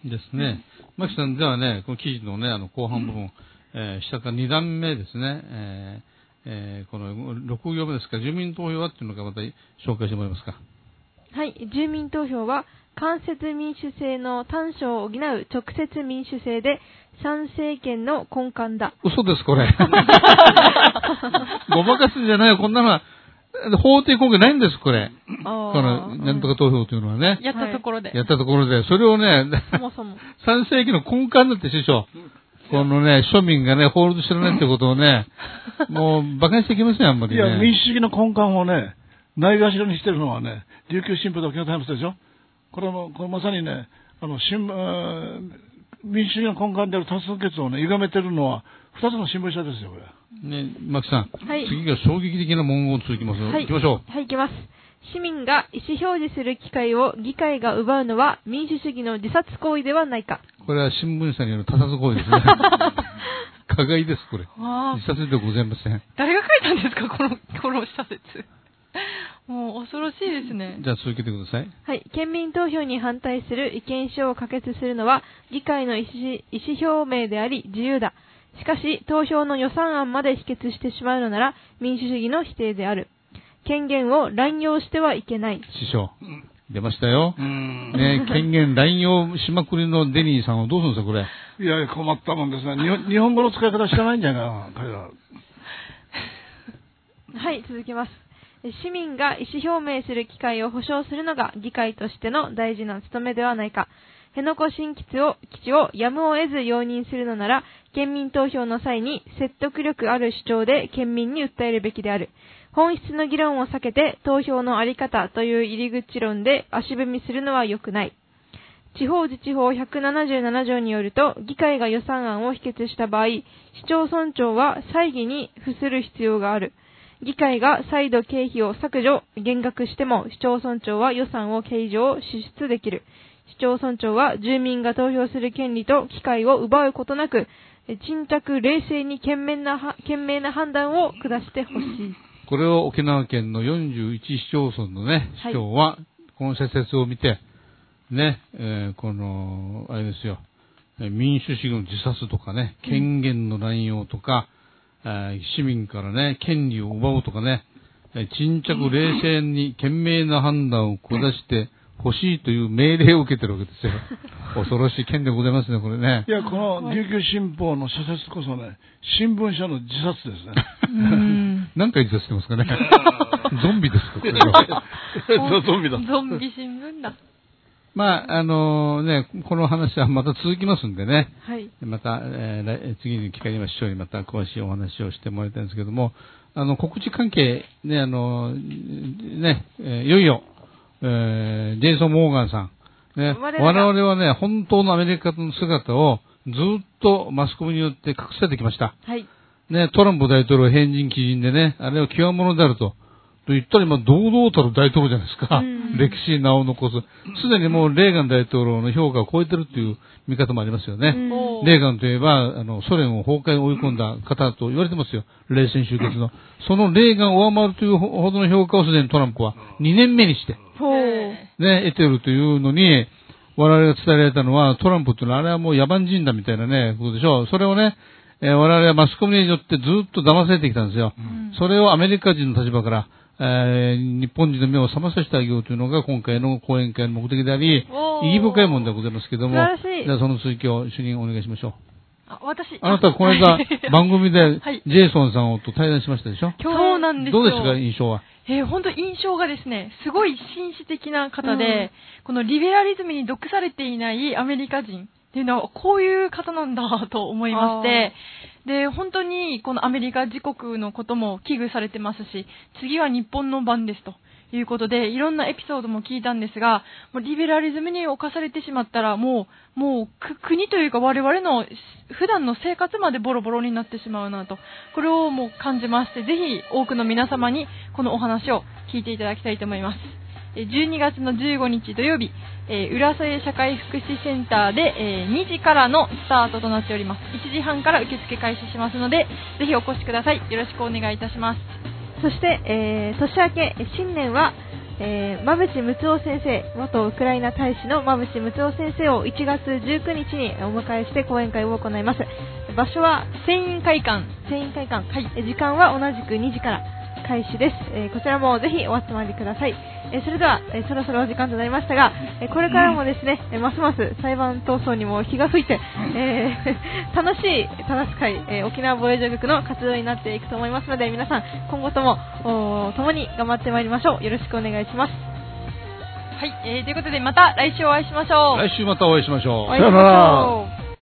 ですね。牧さん、ではね、この記事のね、あの、後半部分、えー下から2段目ですね、えーえーこの6行目ですから、住民投票はっていうのがまた紹介してもらえますか。はい、住民投票は間接民主制の短所を補う直接民主制で参政権の根幹だ。嘘です、これ。ごまかすんじゃないよ、こんなのは。法的根拠ないんです、これ。ここの、なんとか投票というのはね。やったところで。やったところで、それをね、そもそも。参政権の根幹だって師匠。このね、庶民がね、法律知らないってことをね、もう、馬鹿にしちゃいけません、あんまりね。いや、民主主義の根幹をね、ないがしろにしてるのはね、琉球新報と沖縄タイムズでしょ。これも、これまさにね、あの、新聞、民主主義の根幹である多数決をね、歪めてるのは、二つの新聞社ですよ、これ。ね、マキさん。はい次が衝撃的な文言続きますよ。はい行きましょはい、いきます。市民が意思表示する機会を議会が奪うのは民主主義の自殺行為ではないか。う。これは新聞社による他殺行為ですね。加害です、これ。自殺ではございません。誰が書いたんですか、この、この社説。もう恐ろしいですね。じゃあ続けてください。はい、県民投票に反対する意見書を可決するのは議会の意思意思表明であり自由だ。しかし、投票の予算案まで否決してしまうのなら民主主義の否定である。権限を乱用してはいけない。師匠。出ましたよ。うんね、権限乱用しまくりのデニーさんをどうするんですか、これ。いやいや、困ったもんですね。日本日本語の使い方知らないんじゃないかな、彼ら。はい、続きます。市民が意思表明する機会を保障するのが議会としての大事な務めではないか。辺野古新基地を基地をやむを得ず容認するのなら、県民投票の際に説得力ある主張で県民に訴えるべきである。本質の議論を避けて投票のあり方という入り口論で足踏みするのは良くない。地方自治法177条によると、議会が予算案を否決した場合、市町村長は再議に付する必要がある。議会が再度経費を削除、減額しても、市町村長は予算を計上、支出できる。市町村長は住民が投票する権利と機会を奪うことなく、え沈着冷静に賢明なは、賢明な判断を下してほしい。これを沖縄県の41市町村のね、はい市長は、この施設を見て、ね、えーこの、あれですよ、えー民主主義の自殺とかね、権限の乱用とか、えー市民からね、権利を奪うとかね、えー沈着冷静に賢明な判断を下してほしいという命令を受けてるわけですよ。恐ろしい権でございますね、これねい。や、この琉球新報の社説こそね、新聞社の自殺ですね。うん。何回自殺してますかね。ゾンビですか、これは。ゾンビだ。ゾンビ新聞だ。まあ、あのね、この話はまた続きますんでね、はい。また、えー来次の機会には市長にまた詳しいお話をしてもらいたいんですけども、あの、告知関係、ね、あの、ね、えーいよいよ、えージェイソン・モーガンさん、ね、我々はね、本当のアメリカの姿をずっとマスコミによって隠されてきました。はい。ね、トランプ大統領変人基人でね、あれは極物であると。と言ったら今、堂々たる大統領じゃないですか。うん歴史に名を残す。すでにもうレーガン大統領の評価を超えてるっていう見方もありますよね。うんレーガンといえば、あの、ソ連を崩壊に追い込んだ方と言われてますよ。冷戦終結の。そのレーガンを上回るというほどの評価をすでにトランプは2年目にして、ほう。えね、得てるというのに、我々が伝えられたのは、トランプっていうのはあれはもう野蛮人だみたいなね、ことでしょう。それをね、えー我々はマスコミによってずっと騙されてきたんですよ。んそれをアメリカ人の立場から、えー日本人の目を覚まさせてあげようというのが今回の講演会の目的であり、意義深いものでございますけども、じゃあその続きを主任お願いしましょう。あ、私。あなたこの間番組で はいジェイソンさんと対談しましたでしょ？そうなんですよ。どうですか、印象は？えー本当印象がですね、すごい紳士的な方で、このリベラリズムに毒されていないアメリカ人っていうのは、こういう方なんだと思いまして、で、本当にこのアメリカ自国のことも危惧されてますし、次は日本の番ですということで、いろんなエピソードも聞いたんですが、もうリベラリズムに侵されてしまったら、もう、もうく国というか我々の普段の生活までボロボロになってしまうなと、これをもう感じまして、ぜひ多くの皆様にこのお話を聞いていただきたいと思います。え12月の15日土曜日、えー浦添社会福祉センターで、えー2時からのスタートとなっております。1時半から受付開始しますので、ぜひお越しください。よろしくお願いいたします。そして、えー年明け、え新年は、えー、馬淵睦夫先生、元ウクライナ大使の馬淵睦夫先生を1月19日にお迎えして講演会を行います。場所は船員会館。船員会館、はい、え時間は同じく2時から開始です。えーこちらもぜひお集まりください。えーそれでは、えーそろそろお時間となりましたが、えーこれからもですね、えーますます裁判闘争にも火が吹いて、えー 楽しい正し会、えー沖縄防衛上局の活動になっていくと思いますので、皆さん今後とも共に頑張ってまいりましょう。よろしくお願いします。はい、えーということでまた来週お会いしましょう。来週またお会いしましょう。お会いしましょう